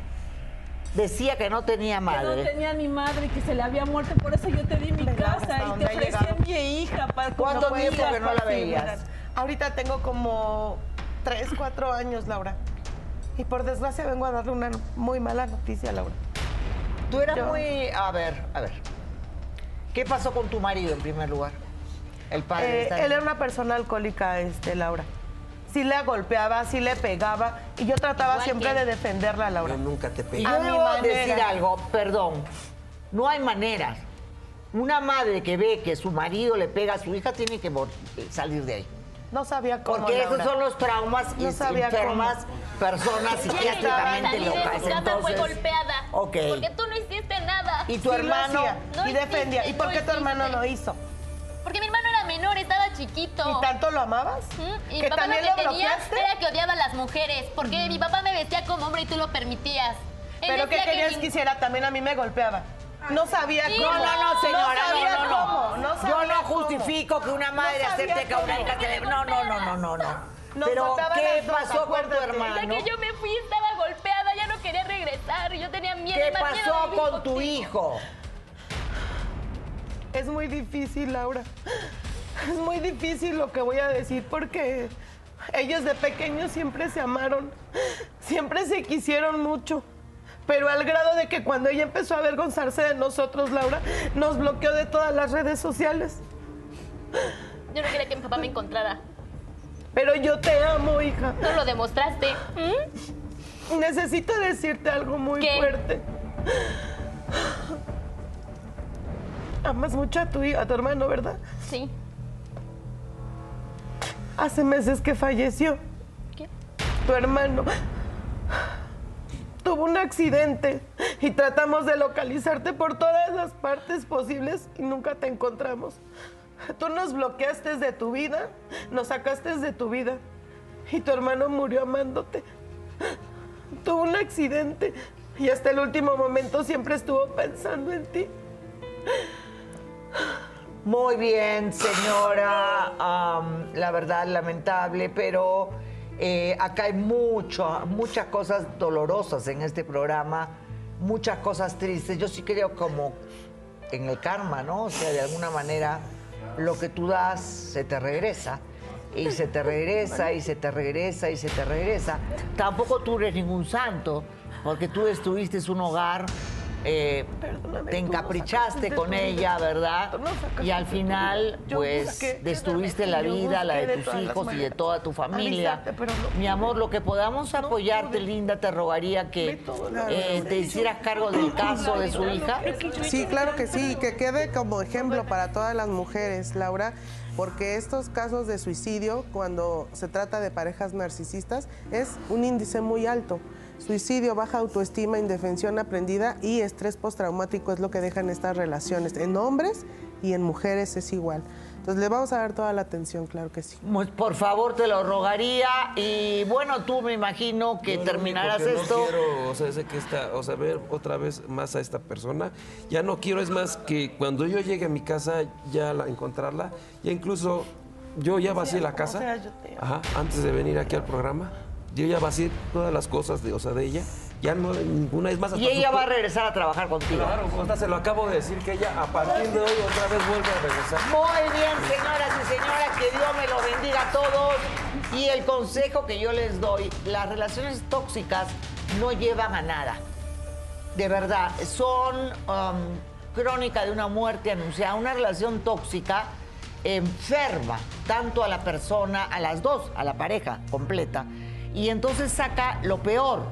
Decía que no tenía Que no madre. tenía ni madre, que se le había muerto, por eso yo te di mi casa y te ofrecí a mi hija para ¿Cuánto tiempo que no la veías? Ahorita tengo como 3, 4 años, Laura. Y por desgracia vengo a darle una muy mala noticia, Laura. Tú eras Yo- muy... A ver, a ver. ¿Qué pasó con tu marido en primer lugar? El padre. de Eh, él era una persona alcohólica, este, Laura. Sí le golpeaba, sí le pegaba. Y yo trataba Igual siempre que- de defenderla, Laura. Yo nunca te Y pegué. yo A mi debo manera. decir algo, perdón. No hay manera. Una madre que ve que su marido le pega a su hija tiene que mor- salir de ahí. No sabía cómo, Porque esos son los traumas y No sabía enfermas personas psiquiátricamente locas. su casa, fue Entonces, golpeada. ok. Porque tú no hiciste nada. ¿Y tu Sí hermano? No y defendía. hiciste, ¿Y por no qué tu hermano lo hizo? Porque mi hermano menor, estaba chiquito. ¿Y tanto lo amabas? ¿Mm? Y ¿Que mi papá también lo lo que tenía bloqueaste? era que odiaba a las mujeres. Porque mi papá me vestía como hombre y tú lo permitías. Él ¿Pero qué querías que hiciera? También a mí me golpeaba. No sabía Sí, cómo. No, no, no, señora, no, sabía no, no. cómo, no Yo no cómo. justifico que una madre acepte que a una hija se le... No, no, no, no, no, no. Nos Pero, ¿qué dos, pasó con tu hermano? día que yo me fui estaba golpeada, ya no quería regresar. Yo tenía miedo. ¿Qué más miedo de pasó con tu hijo? Es muy difícil, Laura. Es muy difícil lo que voy a decir porque ellos de pequeños siempre se amaron, siempre se quisieron mucho. Pero al grado de que cuando ella empezó a avergonzarse de nosotros, Laura, nos bloqueó de todas las redes sociales. Yo no quería que mi papá me encontrara. Pero yo te amo, hija. No lo demostraste. ¿Mm? Necesito decirte algo muy ¿Qué? fuerte. Amas mucho a tu, a tu hermano, ¿verdad? Sí. Hace meses que falleció. ¿Qué? Tu hermano tuvo un accidente y tratamos de localizarte por todas las partes posibles y nunca te encontramos. Tú nos bloqueaste de tu vida, nos sacaste de tu vida y tu hermano murió amándote. Tuvo un accidente y hasta el último momento siempre estuvo pensando en ti. Muy bien, señora. La verdad, lamentable, pero eh, acá hay mucho, muchas cosas dolorosas en este programa, muchas cosas tristes. Yo sí creo como en el karma, ¿no? O sea, de alguna manera lo que tú das se te regresa. Y se te regresa, y se te regresa, y se te regresa. Tampoco tú eres ningún santo, porque tú estuviste en un hogar eh, te encaprichaste con ella, ¿verdad? Y al final, pues, busqué, destruiste la vida, la de de tus hijos y de toda tu familia. avisarte, pero no Mi amor, lo que podamos apoyarte, linda, te rogaría que eh, que te hicieras cargo del caso de su hija. Sí, claro que sí, que quede como ejemplo para todas las mujeres, Laura, porque estos casos de suicidio, cuando se trata de parejas narcisistas, es un índice muy alto. Suicidio, baja autoestima, indefensión aprendida y estrés postraumático es lo que dejan estas relaciones. En hombres y en mujeres es igual. Entonces le vamos a dar toda la atención, claro que sí. Muy- Por favor, te lo rogaría. Y bueno, tú me imagino que único terminarás que esto. No quiero, o sea, sé que esta, o sea, ver otra vez más a esta persona. Ya no quiero, es más que cuando yo llegue a mi casa, ya la, encontrarla, ya incluso yo ya vacié la casa. Ajá, antes de venir aquí al programa, yo ya vacié todas las cosas de, o sea, de ella. Ya no ninguna es más. Y ella su- va a regresar a trabajar contigo. Claro, Costa, se lo acabo de decir que ella a partir de hoy otra vez vuelve a regresar. Muy bien, señoras y señores, que Dios me lo bendiga a todos. Y el consejo que yo les doy, las relaciones tóxicas no llevan a nada. De verdad, son um, crónica de una muerte anunciada. Una relación tóxica enferma tanto a la persona, a las dos, a la pareja completa. Y entonces saca lo peor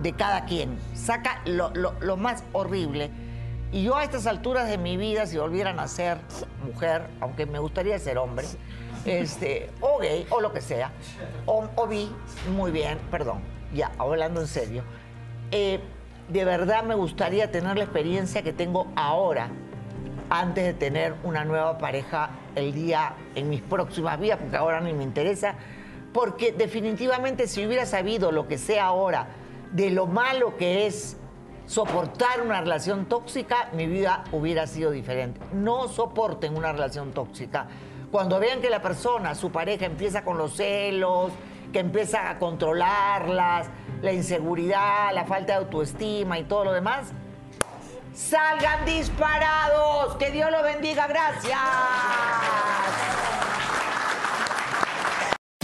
de cada quien, saca lo, lo- lo más horrible. Y yo a estas alturas de mi vida, si volvieran a ser mujer, aunque me gustaría ser hombre, este, o gay, o lo que sea, o, o bi, muy bien, perdón, ya, hablando en serio, eh, de verdad me gustaría tener la experiencia que tengo ahora, antes de tener una nueva pareja el día en mis próximas vidas, porque ahora ni me interesa, porque definitivamente si hubiera sabido lo que sé ahora de lo malo que es soportar una relación tóxica, mi vida hubiera sido diferente. No soporten una relación tóxica. Cuando vean que la persona, su pareja, empieza con los celos, que empieza a controlarlas, la inseguridad, la falta de autoestima y todo lo demás, salgan disparados. Que Dios los bendiga. Gracias.